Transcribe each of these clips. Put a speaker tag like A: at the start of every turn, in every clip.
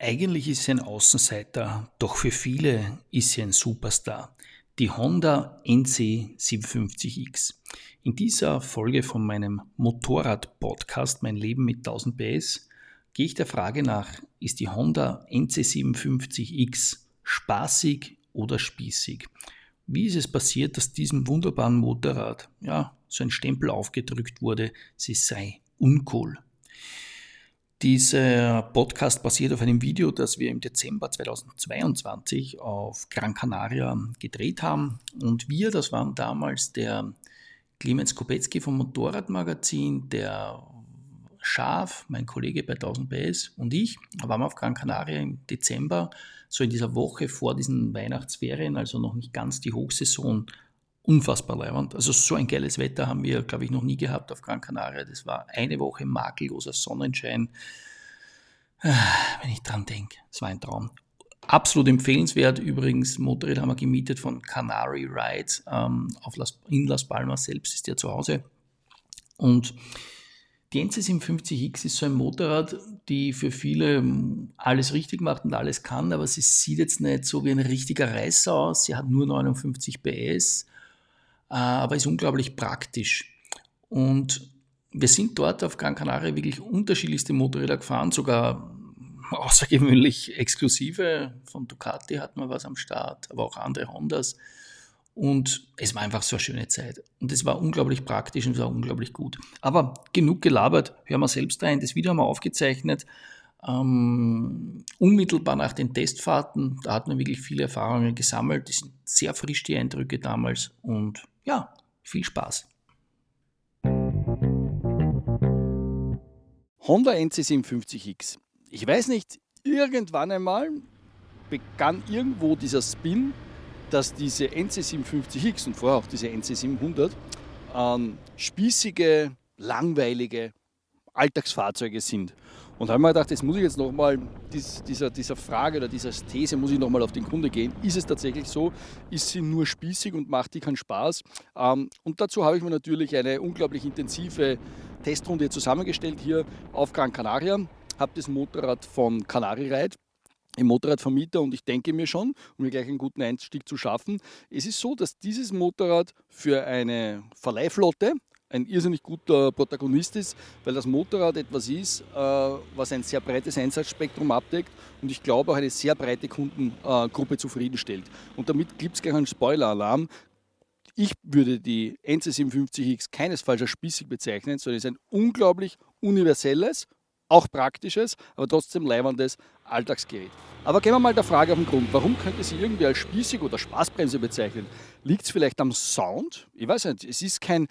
A: Eigentlich ist sie ein Außenseiter, doch für viele ist sie ein Superstar. Die Honda NC750X. In dieser Folge von meinem Motorrad-Podcast Mein Leben mit 1000 PS gehe ich der Frage nach, ist die Honda NC750X spaßig oder spießig? Wie ist es passiert, dass diesem wunderbaren Motorrad ja, so ein Stempel aufgedrückt wurde, sie sei uncool? Dieser Podcast basiert auf einem Video, das wir im Dezember 2022 auf Gran Canaria gedreht haben. Und wir, das waren damals der Clemens Kopetzky vom Motorradmagazin, der Schaf, mein Kollege bei 1000 PS und ich, waren auf Gran Canaria im Dezember, so in dieser Woche vor diesen Weihnachtsferien, also noch nicht ganz die Hochsaison, unfassbar leibend. Also so ein geiles Wetter haben wir, glaube ich, noch nie gehabt auf Gran Canaria. Das war eine Woche makelloser Sonnenschein. Ah, wenn ich dran denke, es war ein Traum. Absolut empfehlenswert. Übrigens, Motorrad haben wir gemietet von Canary Rides ähm, auf Las, in Las Palmas selbst ist der zu Hause. Und die NC750X ist so ein Motorrad, die für viele ähm, alles richtig macht und alles kann, aber sie sieht jetzt nicht so wie ein richtiger Reißer aus. Sie hat nur 59 PS aber ist unglaublich praktisch. Und wir sind dort auf Gran Canaria wirklich unterschiedlichste Motorräder gefahren, sogar außergewöhnlich exklusive. Von Ducati hatten wir was am Start, aber auch andere Hondas. Und es war einfach so eine schöne Zeit. Und es war unglaublich praktisch und es war unglaublich gut. Aber genug gelabert, hören wir selbst rein. Das Video haben wir aufgezeichnet. Ähm, unmittelbar nach den Testfahrten, da hat man wirklich viele Erfahrungen gesammelt. Die sind sehr frisch, die Eindrücke damals. Und ja, viel Spaß.
B: Honda NC750X. Ich weiß nicht, irgendwann einmal begann irgendwo dieser Spin, dass diese NC750X und vorher auch diese NC700 ähm, spießige, langweilige Alltagsfahrzeuge sind. Und da habe ich mir gedacht, jetzt muss ich jetzt nochmal dies, dieser, dieser Frage oder dieser These muss ich nochmal auf den Grund gehen. Ist es tatsächlich so? Ist sie nur spießig und macht die keinen Spaß? Ähm, und dazu habe ich mir natürlich eine unglaublich intensive Testrunde zusammengestellt hier auf Gran Canaria. Habe das Motorrad von Canari Ride im Motorradvermieter und ich denke mir schon, um mir gleich einen guten Einstieg zu schaffen, es ist so, dass dieses Motorrad für eine Verleihflotte, ein irrsinnig guter Protagonist ist, weil das Motorrad etwas ist, äh, was ein sehr breites Einsatzspektrum abdeckt und ich glaube auch eine sehr breite Kundengruppe zufriedenstellt. Und damit gibt es gleich einen Spoiler-Alarm. Ich würde die NC750X keinesfalls als spießig bezeichnen, sondern es ist ein unglaublich universelles, auch praktisches, aber trotzdem leibendes Alltagsgerät. Aber gehen wir mal der Frage auf den Grund. Warum könnte sie irgendwie als spießig oder Spaßbremse bezeichnen? Liegt es vielleicht am Sound? Ich weiß nicht, es ist kein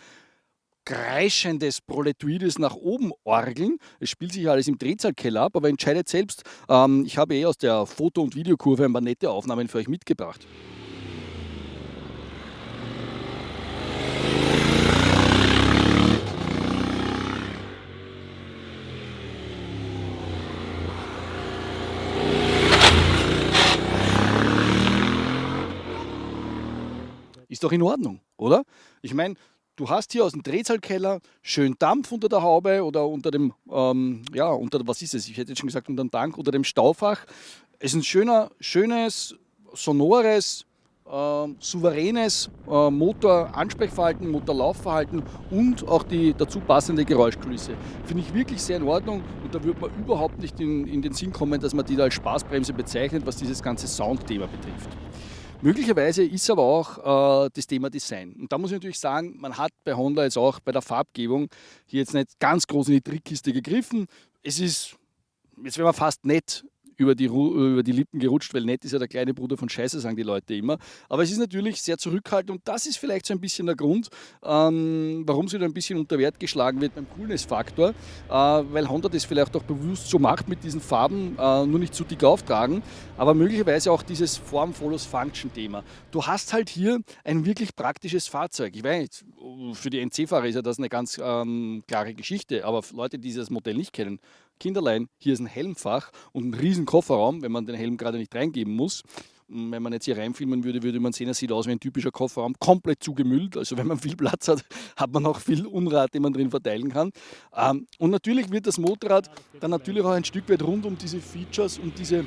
B: kreischendes Proletoides nach oben orgeln. Es spielt sich alles im Drehzahlkeller ab, aber entscheidet selbst. Ähm, ich habe eh aus der Foto- und Videokurve ein paar nette Aufnahmen für euch mitgebracht. Ist doch in Ordnung, oder? Ich meine, du hast hier aus dem Drehzahlkeller schön Dampf unter der Haube oder unter dem, ähm, ja, unter, was ist es? Ich hätte jetzt schon gesagt, unter dem Tank, unter dem Staufach. Es ist ein schöner, schönes, sonores, äh, souveränes äh, Motor-Ansprechverhalten, Motorlaufverhalten und auch die dazu passende Geräuschkulisse. Finde ich wirklich sehr in Ordnung und da würde man überhaupt nicht in, in den Sinn kommen, dass man die da als Spaßbremse bezeichnet, was dieses ganze Soundthema betrifft. Möglicherweise ist aber auch äh, das Thema Design. Und da muss ich natürlich sagen, man hat bei Honda jetzt auch bei der Farbgebung hier jetzt nicht ganz groß in die Trickkiste gegriffen. Es ist, jetzt wäre man fast nett, über die, über die Lippen gerutscht, weil nett ist ja der kleine Bruder von Scheiße, sagen die Leute immer. Aber es ist natürlich sehr zurückhaltend und das ist vielleicht so ein bisschen der Grund, ähm, warum sie da ein bisschen unter Wert geschlagen wird beim Coolness-Faktor, äh, weil Honda das vielleicht auch bewusst so macht mit diesen Farben, äh, nur nicht zu dick auftragen, aber möglicherweise auch dieses Form follows Function Thema. Du hast halt hier ein wirklich praktisches Fahrzeug. Ich weiß, für die NC-Fahrer ist ja das eine ganz ähm, klare Geschichte, aber Leute, die dieses Modell nicht kennen, Kinderlein, hier ist ein Helmfach und ein riesen Kofferraum, wenn man den Helm gerade nicht reingeben muss. Wenn man jetzt hier reinfilmen würde, würde man sehen, er sieht aus wie ein typischer Kofferraum, komplett zugemüllt. Also wenn man viel Platz hat, hat man auch viel Unrat, den man drin verteilen kann. Ähm, und natürlich wird das Motorrad dann natürlich auch ein Stück weit rund um diese Features und diese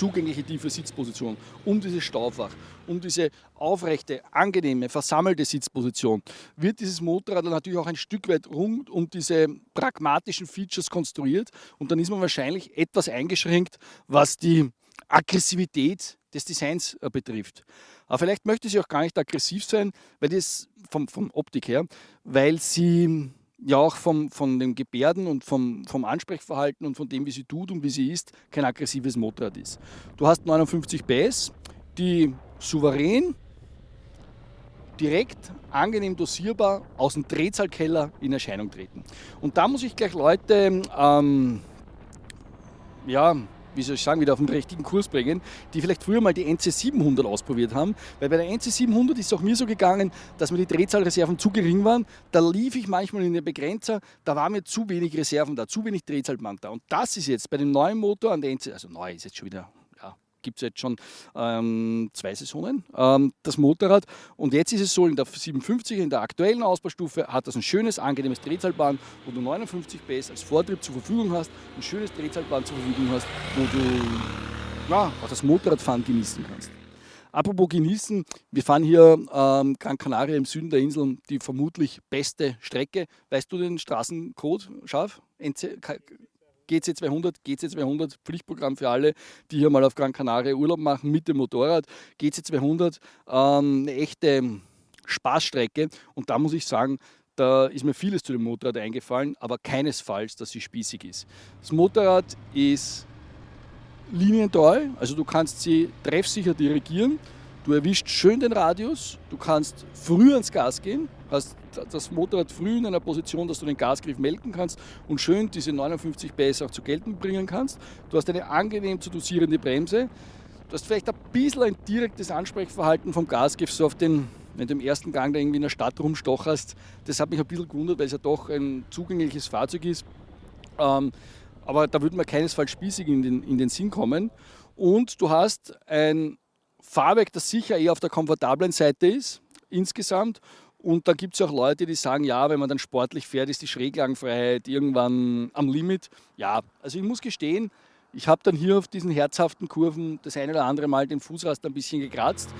B: zugängliche tiefe Sitzposition, um dieses Staufach, um diese aufrechte, angenehme, versammelte Sitzposition, wird dieses Motorrad natürlich auch ein Stück weit rund um diese pragmatischen Features konstruiert und dann ist man wahrscheinlich etwas eingeschränkt, was die Aggressivität des Designs äh, betrifft. Aber vielleicht möchte sie auch gar nicht aggressiv sein, weil das vom, vom Optik her, weil sie ja auch vom, von den Gebärden und vom, vom Ansprechverhalten und von dem, wie sie tut und wie sie ist, kein aggressives Motorrad ist. Du hast 59 PS, die souverän, direkt, angenehm dosierbar aus dem Drehzahlkeller in Erscheinung treten. Und da muss ich gleich Leute ähm, ja, wie soll ich sagen, wieder auf den richtigen Kurs bringen, die vielleicht früher mal die NC700 ausprobiert haben. Weil bei der NC700 ist es auch mir so gegangen, dass mir die Drehzahlreserven zu gering waren. Da lief ich manchmal in den Begrenzer, da war mir zu wenig Reserven da, zu wenig Drehzahlband da. Und das ist jetzt bei dem neuen Motor an der NC, also neu ist jetzt schon wieder gibt es jetzt schon ähm, zwei Saisonen, ähm, das Motorrad. Und jetzt ist es so, in der 57 in der aktuellen Ausbaustufe, hat das ein schönes, angenehmes Drehzahlband, wo du 59 PS als Vortrieb zur Verfügung hast, ein schönes Drehzahlband zur Verfügung hast, wo du ja, auch das Motorradfahren genießen kannst. Apropos genießen, wir fahren hier ähm, Gran Canaria im Süden der Insel, die vermutlich beste Strecke. Weißt du den Straßencode scharf? NC, GC200, GC200, Pflichtprogramm für alle, die hier mal auf Gran Canaria Urlaub machen mit dem Motorrad. GC200, ähm, eine echte Spaßstrecke und da muss ich sagen, da ist mir vieles zu dem Motorrad eingefallen, aber keinesfalls, dass sie spießig ist. Das Motorrad ist linientreu, also du kannst sie treffsicher dirigieren. Du erwischt schön den Radius, du kannst früh ans Gas gehen, hast das Motorrad früh in einer Position, dass du den Gasgriff melken kannst und schön diese 59 PS auch zu gelten bringen kannst. Du hast eine angenehm zu dosierende Bremse. Du hast vielleicht ein bisschen ein direktes Ansprechverhalten vom Gasgriff, so auf den, wenn du im ersten Gang da irgendwie in der Stadt rumstocherst. Das hat mich ein bisschen gewundert, weil es ja doch ein zugängliches Fahrzeug ist. Ähm, aber da würde man keinesfalls spießig in den, in den Sinn kommen. Und du hast ein Fahrwerk, das sicher eher auf der komfortablen Seite ist, insgesamt. Und da gibt es auch Leute, die sagen, ja, wenn man dann sportlich fährt, ist die Schräglagenfreiheit irgendwann am Limit. Ja, also ich muss gestehen, ich habe dann hier auf diesen herzhaften Kurven das eine oder andere Mal den Fußrast ein bisschen gekratzt.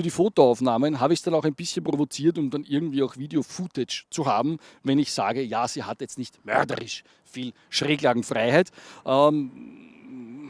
B: Für die Fotoaufnahmen habe ich es dann auch ein bisschen provoziert, um dann irgendwie auch Video-Footage zu haben, wenn ich sage, ja, sie hat jetzt nicht mörderisch viel Schräglagenfreiheit. Ähm,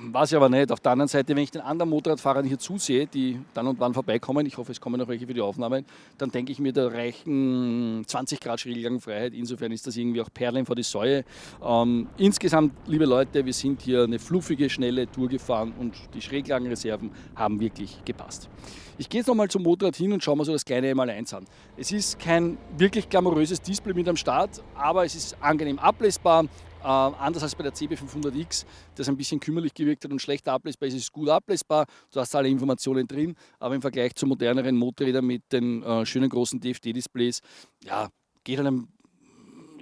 B: Weiß ich aber nicht. Auf der anderen Seite, wenn ich den anderen Motorradfahrern hier zusehe, die dann und wann vorbeikommen, ich hoffe, es kommen noch welche für die Aufnahmen, dann denke ich mir, da reichen 20 Grad Schräglangfreiheit. Insofern ist das irgendwie auch Perlen vor die Säue. Ähm, insgesamt, liebe Leute, wir sind hier eine fluffige, schnelle Tour gefahren und die Schräglagenreserven haben wirklich gepasst. Ich gehe jetzt nochmal zum Motorrad hin und schaue mal so das kleine M1 an. Es ist kein wirklich glamouröses Display mit am Start, aber es ist angenehm ablesbar. Äh, anders als bei der CB500X, das ein bisschen kümmerlich gewirkt hat und schlechter ablesbar ist, ist es gut ablesbar. Du hast alle Informationen drin, aber im Vergleich zu moderneren Motorrädern mit den äh, schönen großen DFD-Displays, ja, geht einem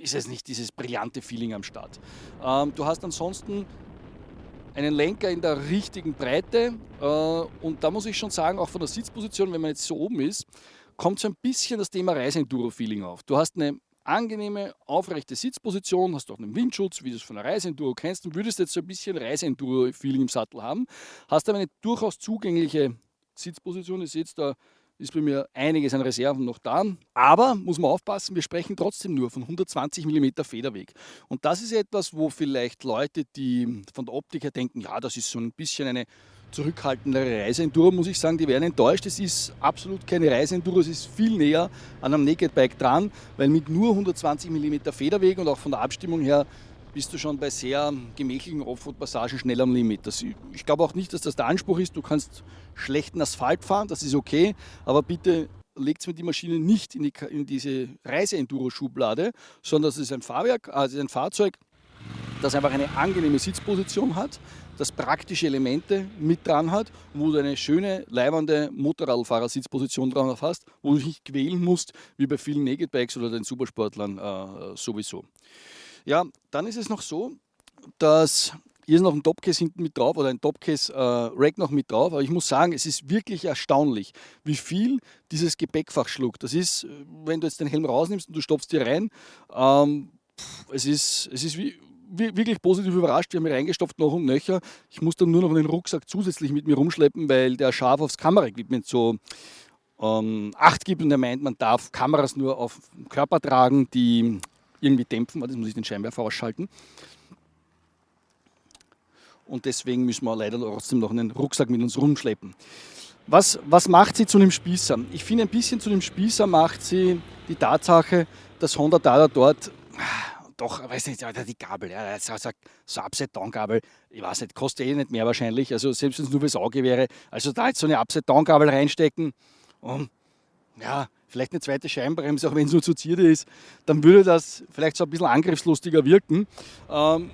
B: ist es nicht dieses brillante Feeling am Start. Ähm, du hast ansonsten einen Lenker in der richtigen Breite äh, und da muss ich schon sagen, auch von der Sitzposition, wenn man jetzt so oben ist, kommt so ein bisschen das Thema Reiseenduro-Feeling auf. Du hast eine angenehme, aufrechte Sitzposition, hast auch einen Windschutz, wie du es von der Reiseenduro kennst und würdest jetzt so ein bisschen Reiseenduro-Feeling im Sattel haben, hast aber eine durchaus zugängliche Sitzposition. Ihr seht, da ist bei mir einiges an Reserven noch da. Aber muss man aufpassen, wir sprechen trotzdem nur von 120 mm Federweg. Und das ist etwas, wo vielleicht Leute, die von der Optik her denken, ja, das ist so ein bisschen eine zurückhaltendere Reiseenduro, muss ich sagen, die werden enttäuscht. Es ist absolut keine Reiseenduro, es ist viel näher an einem Naked Bike dran, weil mit nur 120 mm Federweg und auch von der Abstimmung her bist du schon bei sehr gemächlichen Offroad-Passagen schnell am Limit. Das, ich glaube auch nicht, dass das der Anspruch ist. Du kannst schlechten Asphalt fahren, das ist okay, aber bitte legt mir die Maschine nicht in, die, in diese Reise-Enduro-Schublade, sondern das ist ein Fahrwerk, also ein Fahrzeug, das einfach eine angenehme Sitzposition hat, das praktische Elemente mit dran hat, wo du eine schöne, leibende Motorradfahrersitzposition dran hast, wo du dich nicht quälen musst, wie bei vielen Naked Bikes oder den Supersportlern äh, sowieso. Ja, dann ist es noch so, dass hier ist noch ein Topcase hinten mit drauf oder ein Topcase äh, noch mit drauf. Aber ich muss sagen, es ist wirklich erstaunlich, wie viel dieses Gepäckfach schluckt. Das ist, wenn du jetzt den Helm rausnimmst und du stopfst dir rein, ähm, es ist, es ist wie, wirklich positiv überrascht. Wir haben reingestopft noch und nöcher. Ich muss dann nur noch einen Rucksack zusätzlich mit mir rumschleppen, weil der scharf aufs Kameraequipment so ähm, Acht gibt und er meint, man darf Kameras nur auf dem Körper tragen, die irgendwie dämpfen. Das muss ich den Scheinwerfer ausschalten und deswegen müssen wir leider trotzdem noch einen Rucksack mit uns rumschleppen. Was, was macht sie zu einem Spießer? Ich finde, ein bisschen zu einem Spießer macht sie die Tatsache, dass Honda Dada dort doch, weiß nicht, die Gabel, ja, so, so, so Upside-Down-Gabel, ich weiß nicht, kostet eh nicht mehr wahrscheinlich, also selbst wenn es nur fürs Auge wäre, also da jetzt so eine Upside-Down-Gabel reinstecken und ja, vielleicht eine zweite Scheinbremse, auch wenn es nur zu Zierde ist, dann würde das vielleicht so ein bisschen angriffslustiger wirken. Ähm,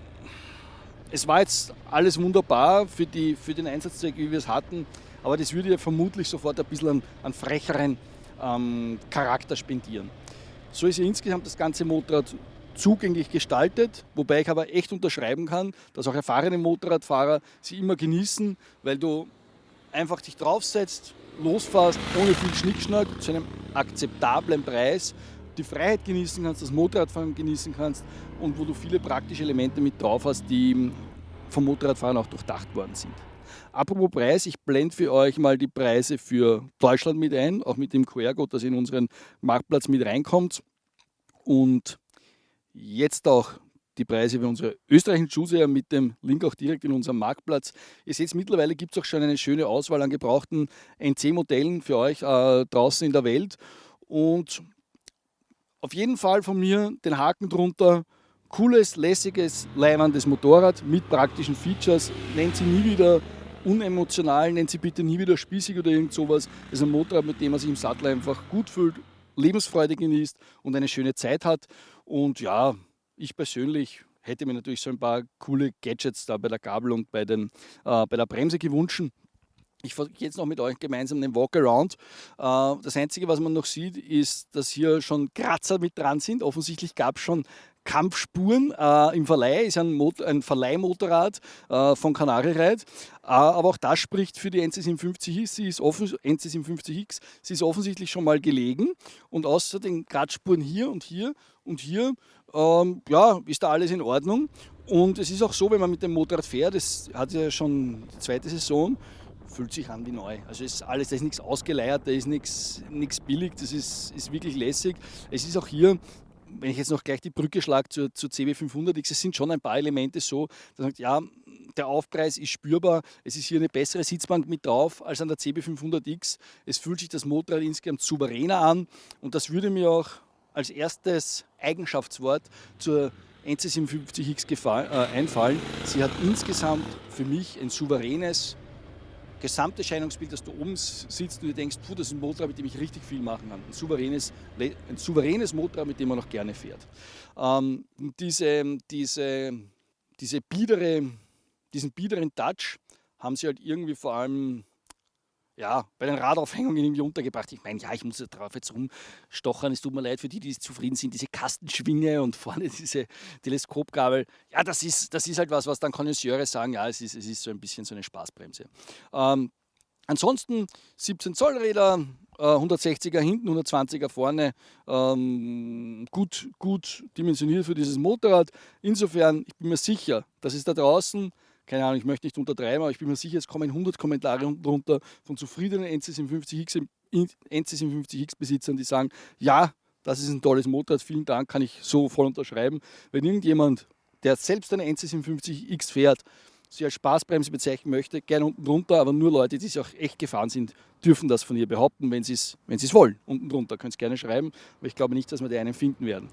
B: es war jetzt alles wunderbar für, die, für den Einsatzzweck, wie wir es hatten, aber das würde ja vermutlich sofort ein bisschen einen, einen frecheren ähm, Charakter spendieren. So ist ja insgesamt das ganze Motorrad zugänglich gestaltet, wobei ich aber echt unterschreiben kann, dass auch erfahrene Motorradfahrer sie immer genießen, weil du einfach dich draufsetzt, losfährst, ohne viel Schnickschnack, zu einem akzeptablen Preis die Freiheit genießen kannst, das Motorradfahren genießen kannst und wo du viele praktische Elemente mit drauf hast, die vom Motorradfahren auch durchdacht worden sind. Apropos Preis, ich blende für euch mal die Preise für Deutschland mit ein, auch mit dem QR-Code, das in unseren Marktplatz mit reinkommt. Und jetzt auch die Preise für unsere österreichischen Zuseher mit dem Link auch direkt in unserem Marktplatz. Ihr seht, mittlerweile gibt es auch schon eine schöne Auswahl an gebrauchten NC-Modellen für euch äh, draußen in der Welt. Und auf jeden Fall von mir den Haken drunter. Cooles, lässiges, leibendes Motorrad mit praktischen Features. Nennt sie nie wieder unemotional, nennt sie bitte nie wieder spießig oder irgend sowas. Das ist ein Motorrad, mit dem man sich im Sattel einfach gut fühlt, Lebensfreude genießt und eine schöne Zeit hat. Und ja, ich persönlich hätte mir natürlich so ein paar coole Gadgets da bei der Gabel und bei, den, äh, bei der Bremse gewünscht. Ich gehe jetzt noch mit euch gemeinsam den Walkaround. Äh, das Einzige, was man noch sieht, ist, dass hier schon Kratzer mit dran sind. Offensichtlich gab es schon Kampfspuren äh, im Verleih, ist ein, Mot ein Verleihmotorrad äh, von Canary Ride. Aber auch das spricht für die NC750X. Sie ist NC750X. Sie ist offensichtlich schon mal gelegen und außer den Kratzspuren hier und hier und hier ähm, ja, ist da alles in Ordnung. Und es ist auch so, wenn man mit dem Motorrad fährt, das hat ja schon die zweite Saison, fühlt sich an wie neu. Also ist alles, da ist nichts ausgeleiert, da ist nichts, billig, das ist, ist wirklich lässig. Es ist auch hier, wenn ich jetzt noch gleich die Brücke schlage zur, zur CB500X, es sind schon ein paar Elemente so, dass man sagt, ja, der Aufpreis ist spürbar, es ist hier eine bessere Sitzbank mit drauf als an der CB500X. Es fühlt sich das Motorrad insgesamt souveräner an und das würde mir auch als erstes Eigenschaftswort zur NC57X äh, einfallen. Sie hat insgesamt für mich ein souveränes, Gesamterscheinungsbild, dass du oben sitzt und du denkst, puh, das ist ein Motorrad, mit dem ich richtig viel machen kann. Ein souveränes, ein souveränes Motorrad, mit dem man noch gerne fährt. Ähm, diese, diese, diese biedere, diesen biederen Touch haben sie halt irgendwie vor allem ja, bei den Radaufhängungen irgendwie untergebracht. Ich meine, ja, ich muss da drauf jetzt rumstochern. Es tut mir leid für die, die zufrieden sind. Diese Kastenschwinge und vorne diese Teleskopgabel. Ja, das ist, das ist halt was, was dann Konnoisseure sagen, ja, es ist, es ist so ein bisschen so eine Spaßbremse. Ähm, ansonsten 17 Zoll Räder, äh, 160er hinten, 120er vorne. Ähm, gut, gut dimensioniert für dieses Motorrad. Insofern, ich bin mir sicher, dass es da draußen keine Ahnung, ich möchte nicht untertreiben, aber ich bin mir sicher, es kommen 100 Kommentare drunter von zufriedenen NC57X, NC57X-Besitzern, die sagen, ja, das ist ein tolles Motorrad, vielen Dank, kann ich so voll unterschreiben. Wenn irgendjemand, der selbst eine NC57X fährt, sie als Spaßbremse bezeichnen möchte, gerne unten drunter, aber nur Leute, die sich auch echt gefahren sind, dürfen das von ihr behaupten, wenn sie es wenn wollen. Unten drunter könnt ihr es gerne schreiben, aber ich glaube nicht, dass wir die einen finden werden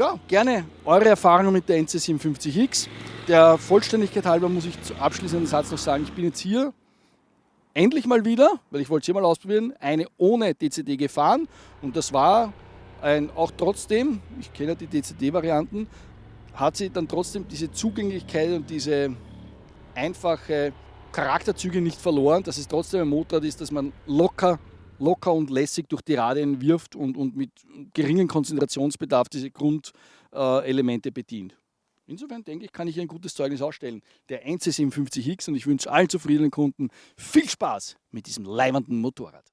B: ja, gerne eure Erfahrungen mit der NC57X. Der Vollständigkeit halber muss ich zum abschließenden Satz noch sagen, ich bin jetzt hier endlich mal wieder, weil ich wollte es hier mal ausprobieren, eine ohne DCD gefahren und das war ein, auch trotzdem, ich kenne die DCD-Varianten, hat sie dann trotzdem diese Zugänglichkeit und diese einfache Charakterzüge nicht verloren, dass es trotzdem ein Motorrad ist, dass man locker, locker und lässig durch die Radien wirft und, und mit geringem Konzentrationsbedarf diese Grundelemente bedient. Insofern denke ich, kann ich ein gutes Zeugnis ausstellen. Der 1C57X und ich wünsche allen zufriedenen Kunden viel Spaß mit diesem leibenden Motorrad.